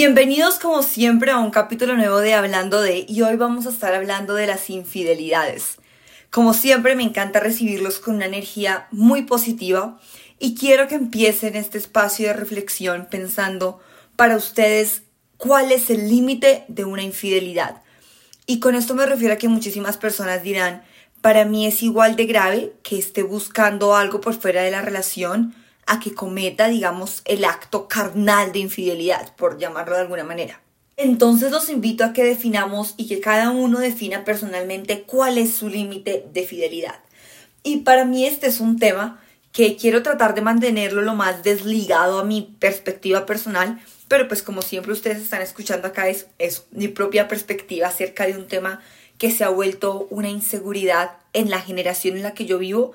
Bienvenidos como siempre a un capítulo nuevo de Hablando de y hoy vamos a estar hablando de las infidelidades. Como siempre me encanta recibirlos con una energía muy positiva y quiero que empiecen este espacio de reflexión pensando para ustedes cuál es el límite de una infidelidad. Y con esto me refiero a que muchísimas personas dirán, para mí es igual de grave que esté buscando algo por fuera de la relación a que cometa, digamos, el acto carnal de infidelidad, por llamarlo de alguna manera. Entonces los invito a que definamos y que cada uno defina personalmente cuál es su límite de fidelidad. Y para mí este es un tema que quiero tratar de mantenerlo lo más desligado a mi perspectiva personal, pero pues como siempre ustedes están escuchando acá es, es mi propia perspectiva acerca de un tema que se ha vuelto una inseguridad en la generación en la que yo vivo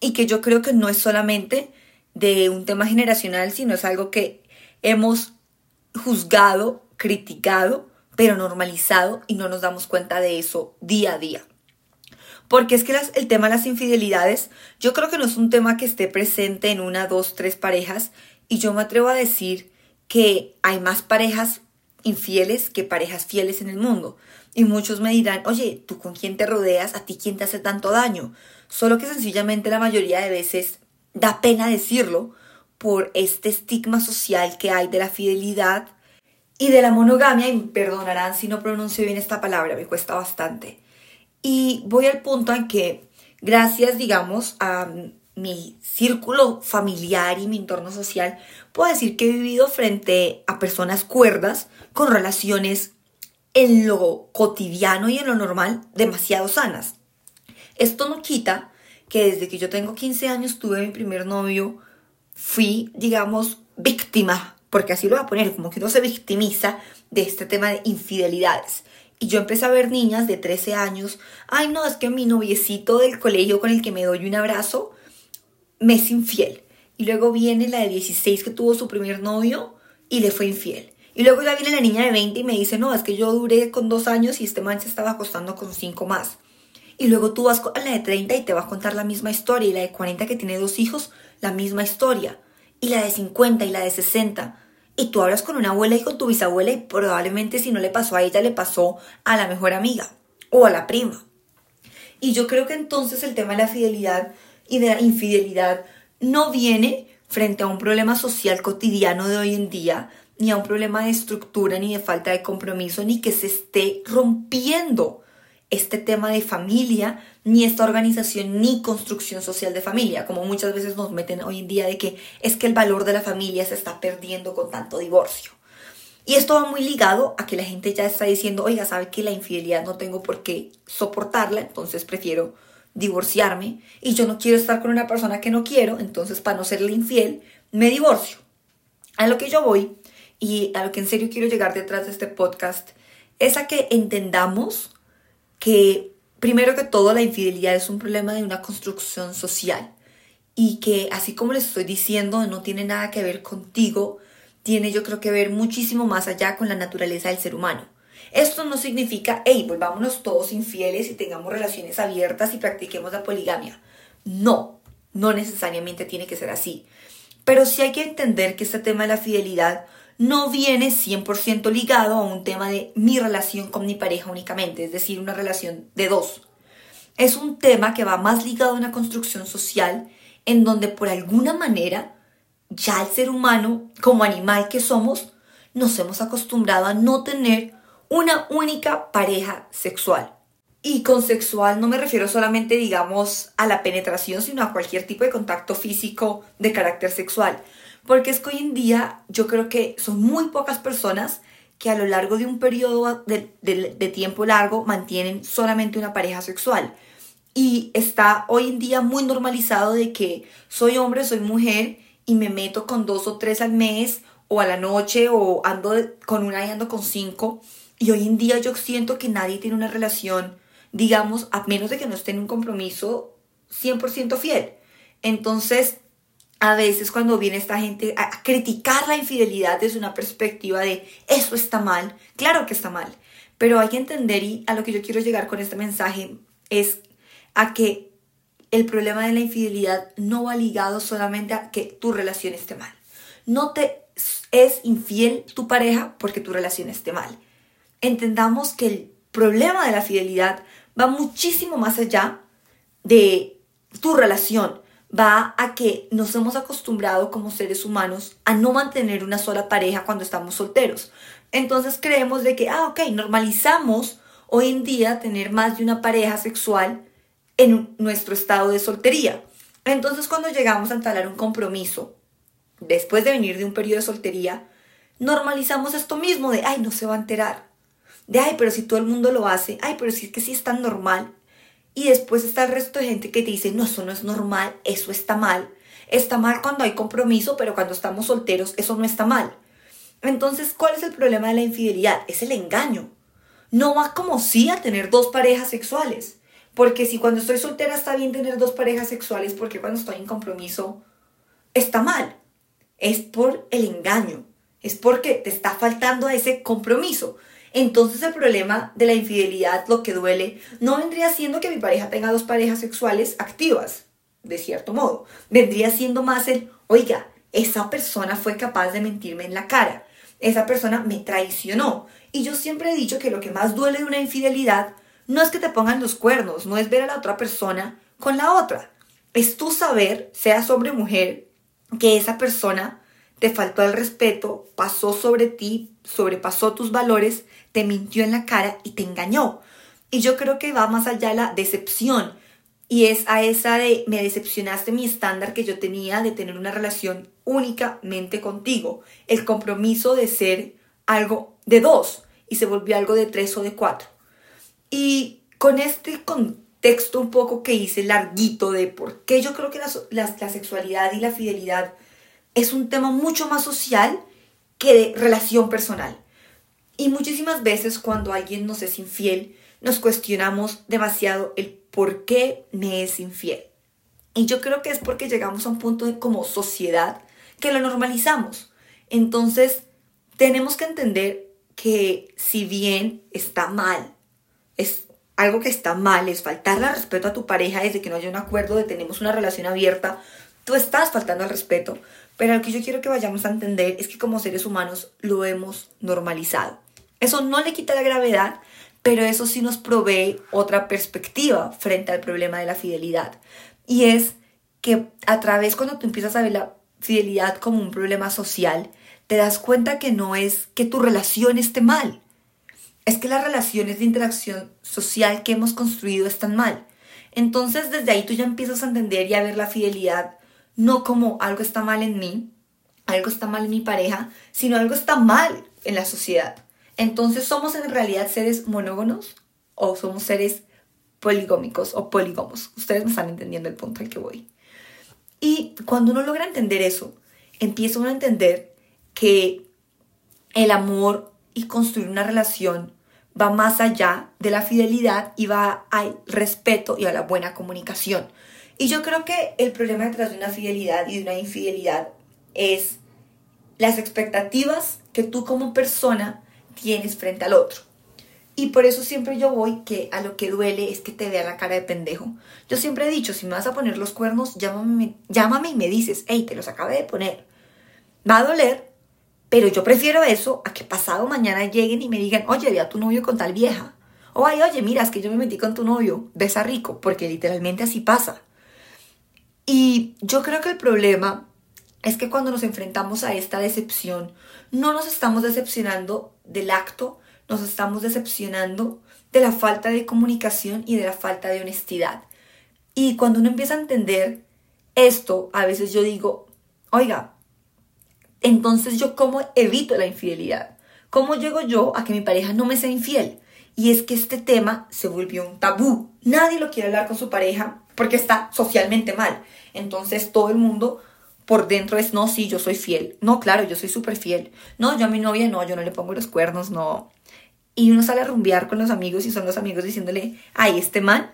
y que yo creo que no es solamente de un tema generacional, sino es algo que hemos juzgado, criticado, pero normalizado y no nos damos cuenta de eso día a día. Porque es que el tema de las infidelidades, yo creo que no es un tema que esté presente en una, dos, tres parejas y yo me atrevo a decir que hay más parejas infieles que parejas fieles en el mundo. Y muchos me dirán, oye, ¿tú con quién te rodeas? ¿A ti quién te hace tanto daño? Solo que sencillamente la mayoría de veces da pena decirlo por este estigma social que hay de la fidelidad y de la monogamia, y me perdonarán si no pronuncio bien esta palabra, me cuesta bastante. Y voy al punto en que, gracias, digamos, a mi círculo familiar y mi entorno social, puedo decir que he vivido frente a personas cuerdas con relaciones en lo cotidiano y en lo normal demasiado sanas. Esto no quita que desde que yo tengo 15 años tuve mi primer novio, fui, digamos, víctima, porque así lo voy a poner, como que uno se victimiza de este tema de infidelidades. Y yo empecé a ver niñas de 13 años, ay no, es que mi noviecito del colegio con el que me doy un abrazo me es infiel. Y luego viene la de 16 que tuvo su primer novio y le fue infiel. Y luego ya viene la niña de 20 y me dice, no, es que yo duré con dos años y este man se estaba acostando con cinco más. Y luego tú vas a la de 30 y te va a contar la misma historia. Y la de 40 que tiene dos hijos, la misma historia. Y la de 50 y la de 60. Y tú hablas con una abuela y con tu bisabuela y probablemente si no le pasó a ella, le pasó a la mejor amiga o a la prima. Y yo creo que entonces el tema de la fidelidad y de la infidelidad no viene frente a un problema social cotidiano de hoy en día, ni a un problema de estructura, ni de falta de compromiso, ni que se esté rompiendo este tema de familia, ni esta organización, ni construcción social de familia, como muchas veces nos meten hoy en día de que es que el valor de la familia se está perdiendo con tanto divorcio. Y esto va muy ligado a que la gente ya está diciendo, oiga, sabe que la infidelidad no tengo por qué soportarla, entonces prefiero divorciarme y yo no quiero estar con una persona que no quiero, entonces para no serle infiel, me divorcio. A lo que yo voy y a lo que en serio quiero llegar detrás de este podcast es a que entendamos que primero que todo la infidelidad es un problema de una construcción social y que así como les estoy diciendo no tiene nada que ver contigo, tiene yo creo que ver muchísimo más allá con la naturaleza del ser humano. Esto no significa, hey, volvámonos todos infieles y tengamos relaciones abiertas y practiquemos la poligamia. No, no necesariamente tiene que ser así. Pero sí hay que entender que este tema de la fidelidad no viene 100% ligado a un tema de mi relación con mi pareja únicamente, es decir, una relación de dos. Es un tema que va más ligado a una construcción social en donde por alguna manera ya el ser humano, como animal que somos, nos hemos acostumbrado a no tener una única pareja sexual. Y con sexual no me refiero solamente, digamos, a la penetración, sino a cualquier tipo de contacto físico de carácter sexual. Porque es que hoy en día yo creo que son muy pocas personas que a lo largo de un periodo de, tiempo largo mantienen solamente una pareja sexual. Y está hoy en día muy normalizado de que soy hombre, soy mujer y me meto con dos o tres al mes o a la noche o ando con una y ando con cinco. Y hoy en día yo siento que nadie tiene una relación, digamos, a menos de que no esté en un compromiso 100% fiel. Entonces, a veces cuando viene esta gente a criticar la infidelidad desde una perspectiva de eso está mal, claro que está mal, pero hay que entender y a lo que yo quiero llegar con este mensaje es a que el problema de la infidelidad no va ligado solamente a que tu relación esté mal. No te es infiel tu pareja porque tu relación esté mal. Entendamos que el problema de la fidelidad va muchísimo más allá de tu relación. Va a que nos hemos acostumbrado como seres humanos a no mantener una sola pareja cuando estamos solteros. Entonces creemos de que, ah, ok, normalizamos hoy en día tener más de una pareja sexual en nuestro estado de soltería. Entonces cuando llegamos a entablar un compromiso, después de venir de un periodo de soltería, normalizamos esto mismo de, ay, no se va a enterar. De, ay, pero si todo el mundo lo hace, ay, pero si es que sí es tan normal. Y después está el resto de gente que te dice, no, eso no es normal, eso está mal. Está mal cuando hay compromiso, pero cuando estamos solteros, eso no está mal. Entonces, ¿cuál es el problema de la infidelidad? Es el engaño. No va como sí a tener dos parejas sexuales. Porque si cuando estoy soltera está bien tener dos parejas sexuales, porque cuando estoy en compromiso está mal. Es por el engaño. Es porque te está faltando ese compromiso. Entonces el problema de la infidelidad, lo que duele, no vendría siendo que mi pareja tenga dos parejas sexuales activas, de cierto modo. Vendría siendo más el, oiga, esa persona fue capaz de mentirme en la cara. Esa persona me traicionó. Y yo siempre he dicho que lo que más duele de una infidelidad no es que te pongan los cuernos, no es ver a la otra persona con la otra. Es tu saber, sea hombre o mujer, que esa persona te faltó el respeto, pasó sobre ti, sobrepasó tus valores, te mintió en la cara y te engañó. Y yo creo que va más allá la decepción. Y es a esa de me decepcionaste mi estándar que yo tenía de tener una relación únicamente contigo. El compromiso de ser algo de dos y se volvió algo de tres o de cuatro. Y con este contexto un poco que hice larguito de por qué yo creo que la, la sexualidad y la fidelidad es un tema mucho más social que de relación personal. Y muchísimas veces cuando alguien nos es infiel, nos cuestionamos demasiado el por qué me es infiel. Y yo creo que es porque llegamos a un punto de, como sociedad que lo normalizamos. Entonces, tenemos que entender que si bien está mal, es algo que está mal, es faltarle respeto a tu pareja desde que no haya un acuerdo de tenemos una relación abierta, tú estás faltando al respeto. Pero lo que yo quiero que vayamos a entender es que como seres humanos lo hemos normalizado. Eso no le quita la gravedad, pero eso sí nos provee otra perspectiva frente al problema de la fidelidad. Y es que a través cuando tú empiezas a ver la fidelidad como un problema social, te das cuenta que no es que tu relación esté mal, es que las relaciones de interacción social que hemos construido están mal. Entonces desde ahí tú ya empiezas a entender y a ver la fidelidad no como algo está mal en mí, algo está mal en mi pareja, sino algo está mal en la sociedad. Entonces, ¿somos en realidad seres monógonos o somos seres poligómicos o polígomos? Ustedes me están entendiendo el punto al que voy. Y cuando uno logra entender eso, empieza uno a entender que el amor y construir una relación va más allá de la fidelidad y va al respeto y a la buena comunicación. Y yo creo que el problema detrás de una fidelidad y de una infidelidad es las expectativas que tú como persona tienes frente al otro. Y por eso siempre yo voy que a lo que duele es que te vea la cara de pendejo. Yo siempre he dicho, si me vas a poner los cuernos, llámame, llámame y me dices, hey, te los acabé de poner. Va a doler, pero yo prefiero eso a que pasado mañana lleguen y me digan, oye, ve a tu novio con tal vieja. O ay, oye, mira, es que yo me metí con tu novio, besa rico, porque literalmente así pasa. Y yo creo que el problema es que cuando nos enfrentamos a esta decepción, no nos estamos decepcionando del acto, nos estamos decepcionando de la falta de comunicación y de la falta de honestidad. Y cuando uno empieza a entender esto, a veces yo digo, oiga, entonces yo cómo evito la infidelidad? ¿Cómo llego yo a que mi pareja no me sea infiel? Y es que este tema se volvió un tabú. Nadie lo quiere hablar con su pareja porque está socialmente mal. Entonces todo el mundo por dentro es, no, sí, yo soy fiel. No, claro, yo soy súper fiel. No, yo a mi novia no, yo no le pongo los cuernos, no. Y uno sale a rumbear con los amigos y son los amigos diciéndole, ay, este man,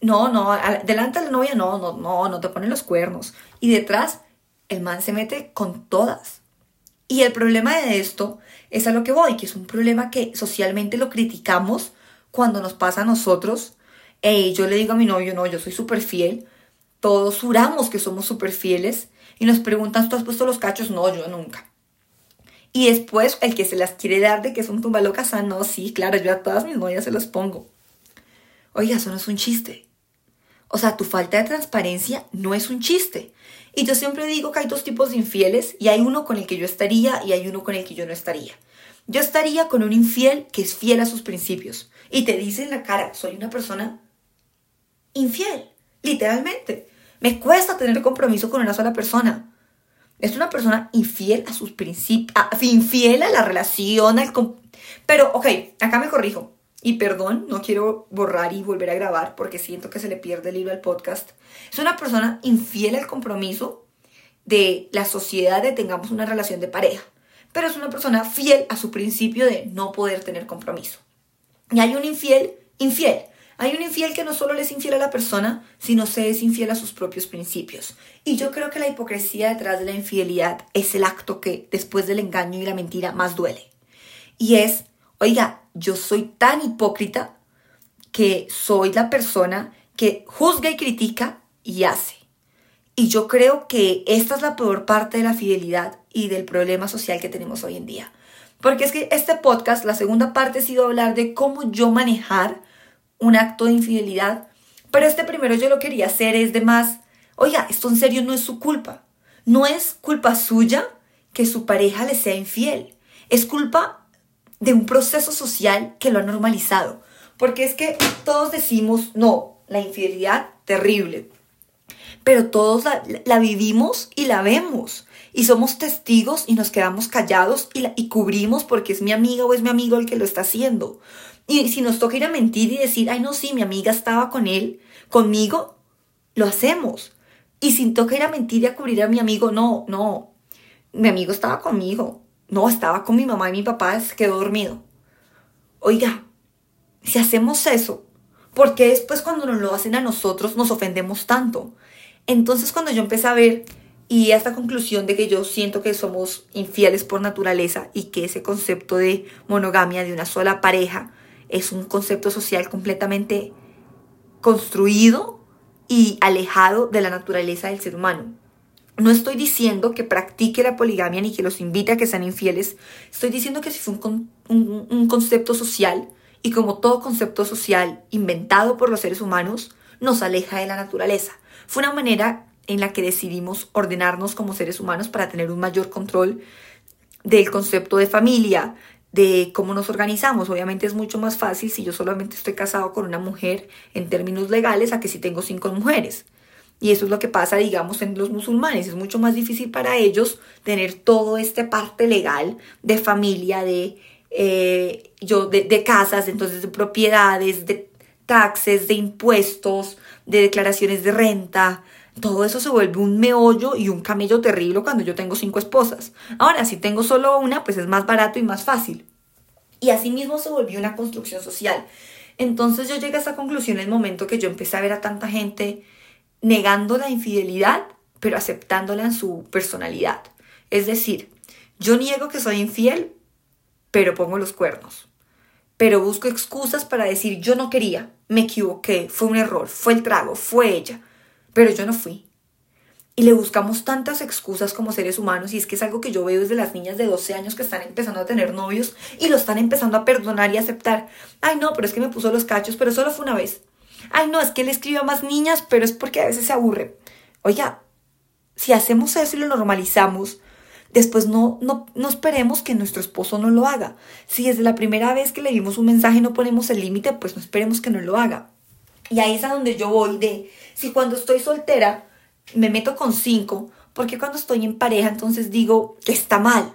no, no, delante de la novia, no, no, no, no te ponen los cuernos. Y detrás, el man se mete con todas. Y el problema de esto es a lo que voy, que es un problema que socialmente lo criticamos cuando nos pasa a nosotros. Hey, yo le digo a mi novio, no, yo soy súper fiel. Todos juramos que somos súper fieles y nos preguntan, ¿tú has puesto los cachos? No, yo nunca. Y después el que se las quiere dar de que es un tumbalocas, ah, no, sí, claro, yo a todas mis novias se los pongo. Oiga, eso no es un chiste. O sea, tu falta de transparencia no es un chiste. Y yo siempre digo que hay dos tipos de infieles y hay uno con el que yo estaría y hay uno con el que yo no estaría. Yo estaría con un infiel que es fiel a sus principios y te dice en la cara, soy una persona infiel, literalmente. Me cuesta tener compromiso con una sola persona. Es una persona infiel a sus principios, infiel a la relación, al pero ok, acá me corrijo. Y perdón, no quiero borrar y volver a grabar porque siento que se le pierde el hilo al podcast. Es una persona infiel al compromiso de la sociedad de tengamos una relación de pareja. Pero es una persona fiel a su principio de no poder tener compromiso. Y hay un infiel, infiel. Hay un infiel que no solo le es infiel a la persona, sino se es infiel a sus propios principios. Y yo creo que la hipocresía detrás de la infidelidad es el acto que, después del engaño y la mentira, más duele. Y es, oiga, yo soy tan hipócrita que soy la persona que juzga y critica y hace. Y yo creo que esta es la peor parte de la fidelidad y del problema social que tenemos hoy en día. Porque es que este podcast, la segunda parte ha sido hablar de cómo yo manejar un acto de infidelidad. Pero este primero yo lo quería hacer es de más, oiga, esto en serio no es su culpa. No es culpa suya que su pareja le sea infiel. Es culpa de un proceso social que lo ha normalizado. Porque es que todos decimos, no, la infidelidad, terrible. Pero todos la, vivimos y la vemos. Y somos testigos y nos quedamos callados y, cubrimos porque es mi amiga o es mi amigo el que lo está haciendo. Y si nos toca ir a mentir y decir, ay, no, sí, mi amiga estaba con él, conmigo, lo hacemos. Y si toca ir a mentir y a cubrir a mi amigo, no, no, mi amigo estaba conmigo. No, estaba con mi mamá y mi papá se quedó dormido. Oiga, si hacemos eso, ¿por qué después cuando nos lo hacen a nosotros nos ofendemos tanto? Entonces cuando yo empecé a ver y a esta conclusión de que yo siento que somos infieles por naturaleza y que ese concepto de monogamia de una sola pareja es un concepto social completamente construido y alejado de la naturaleza del ser humano. No estoy diciendo que practique la poligamia ni que los invite a que sean infieles. Estoy diciendo que si fue un, concepto social y como todo concepto social inventado por los seres humanos, nos aleja de la naturaleza. Fue una manera en la que decidimos ordenarnos como seres humanos para tener un mayor control del concepto de familia, de cómo nos organizamos. Obviamente es mucho más fácil si yo solamente estoy casado con una mujer en términos legales a que si tengo cinco mujeres. Y eso es lo que pasa, digamos, en los musulmanes. Es mucho más difícil para ellos tener todo este parte legal de familia, de, eh, yo, de casas, entonces de propiedades, de taxes, de impuestos, de declaraciones de renta. Todo eso se vuelve un meollo y un camello terrible cuando yo tengo cinco esposas. Ahora, si tengo solo una, pues es más barato y más fácil. Y asimismo se volvió una construcción social. Entonces yo llegué a esa conclusión en el momento que yo empecé a ver a tanta gente negando la infidelidad, pero aceptándola en su personalidad. Es decir, yo niego que soy infiel, pero pongo los cuernos. Pero busco excusas para decir yo no quería, me equivoqué, fue un error, fue el trago, fue ella, pero yo no fui. Y le buscamos tantas excusas como seres humanos y es que es algo que yo veo desde las niñas de 12 años que están empezando a tener novios y lo están empezando a perdonar y aceptar. Ay, no, pero es que me puso los cachos, pero solo fue una vez ay no, es que él escribe a más niñas, pero es porque a veces se aburre. Oiga, si hacemos eso y lo normalizamos, después no, no, esperemos que nuestro esposo no lo haga. Si desde la primera vez que le dimos un mensaje no ponemos el límite, pues no esperemos que no lo haga. Y ahí es a donde yo voy de, si cuando estoy soltera me meto con cinco, porque cuando estoy en pareja entonces digo que está mal?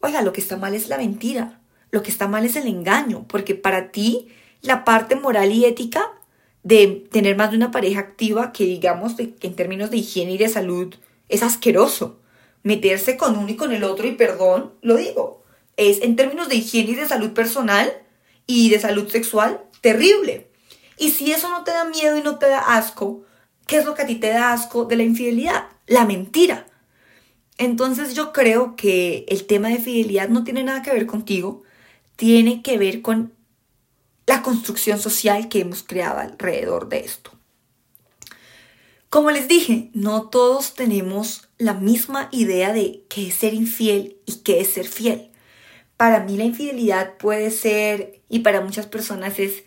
Oiga, lo que está mal es la mentira, lo que está mal es el engaño, porque para ti la parte moral y ética de tener más de una pareja activa que digamos en términos de higiene y de salud es asqueroso. Meterse con uno y con el otro y perdón, lo digo, es en términos de higiene y de salud personal y de salud sexual terrible. Y si eso no te da miedo y no te da asco, ¿qué es lo que a ti te da asco de la infidelidad? La mentira. Entonces yo creo que el tema de fidelidad no tiene nada que ver contigo, tiene que ver con la construcción social que hemos creado alrededor de esto. Como les dije, no todos tenemos la misma idea de qué es ser infiel y qué es ser fiel. Para mí la infidelidad puede ser, y para muchas personas es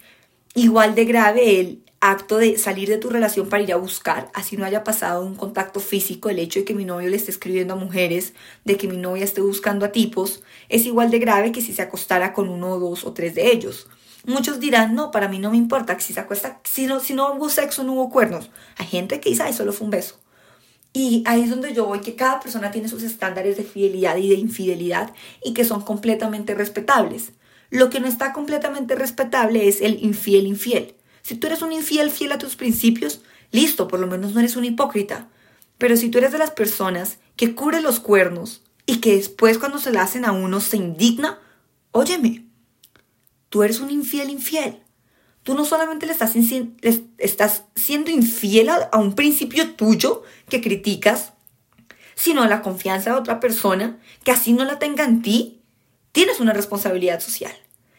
igual de grave el acto de salir de tu relación para ir a buscar, así no haya pasado un contacto físico, el hecho de que mi novio le esté escribiendo a mujeres, de que mi novia esté buscando a tipos, es igual de grave que si se acostara con uno, dos o tres de ellos. Muchos dirán, no, para mí no me importa si se acuesta, si no, si no hubo sexo, no hubo cuernos. Hay gente que dice, ay, solo fue un beso. Y ahí es donde yo voy, que cada persona tiene sus estándares de fidelidad y de infidelidad y que son completamente respetables. Lo que no está completamente respetable es el infiel infiel. Si tú eres un infiel fiel a tus principios, listo, por lo menos no eres un hipócrita. Pero si tú eres de las personas que cubre los cuernos y que después cuando se la hacen a uno se indigna, óyeme, tú eres un infiel infiel. Tú no solamente le estás, estás siendo infiel a, un principio tuyo que criticas, sino a la confianza de otra persona que así no la tenga en ti, tienes una responsabilidad social.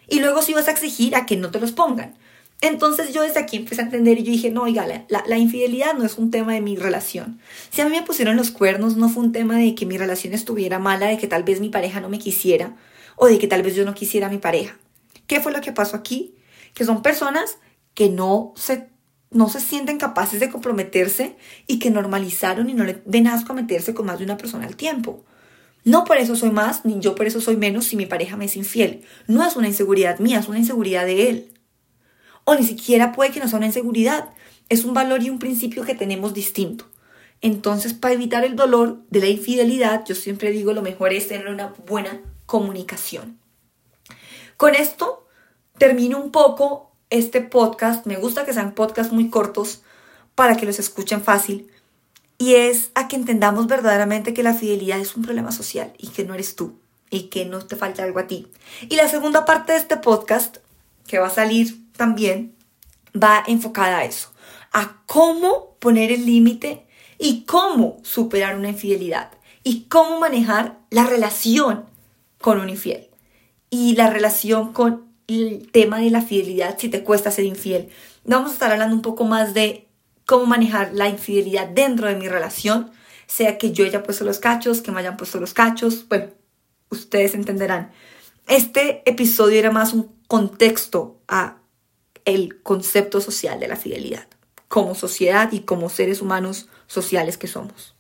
Y luego si vas a exigir a que no te los pongan. Entonces yo desde aquí empecé a entender y yo dije, no, oiga, la, la, infidelidad no es un tema de mi relación. Si a mí me pusieron los cuernos, no fue un tema de que mi relación estuviera mala, de que tal vez mi pareja no me quisiera o de que tal vez yo no quisiera a mi pareja. ¿Qué fue lo que pasó aquí? Que son personas que no se, no se sienten capaces de comprometerse y que normalizaron y no le ven asco a meterse con más de una persona al tiempo. No por eso soy más, ni yo por eso soy menos si mi pareja me es infiel. No es una inseguridad mía, es una inseguridad de él. O ni siquiera puede que no sea una inseguridad. Es un valor y un principio que tenemos distinto. Entonces, para evitar el dolor de la infidelidad, yo siempre digo lo mejor es tener una buena comunicación. Con esto termino un poco este podcast. Me gusta que sean podcasts muy cortos para que los escuchen fácil. Y es a que entendamos verdaderamente que la fidelidad es un problema social y que no eres tú y que no te falta algo a ti. Y la segunda parte de este podcast, que va a salir también, va enfocada a eso, a cómo poner el límite y cómo superar una infidelidad y cómo manejar la relación con un infiel y la relación con el tema de la fidelidad si te cuesta ser infiel. Vamos a estar hablando un poco más de cómo manejar la infidelidad dentro de mi relación, sea que yo haya puesto los cachos, que me hayan puesto los cachos, bueno, ustedes entenderán. Este episodio era más un contexto a el concepto social de la fidelidad, como sociedad y como seres humanos sociales que somos.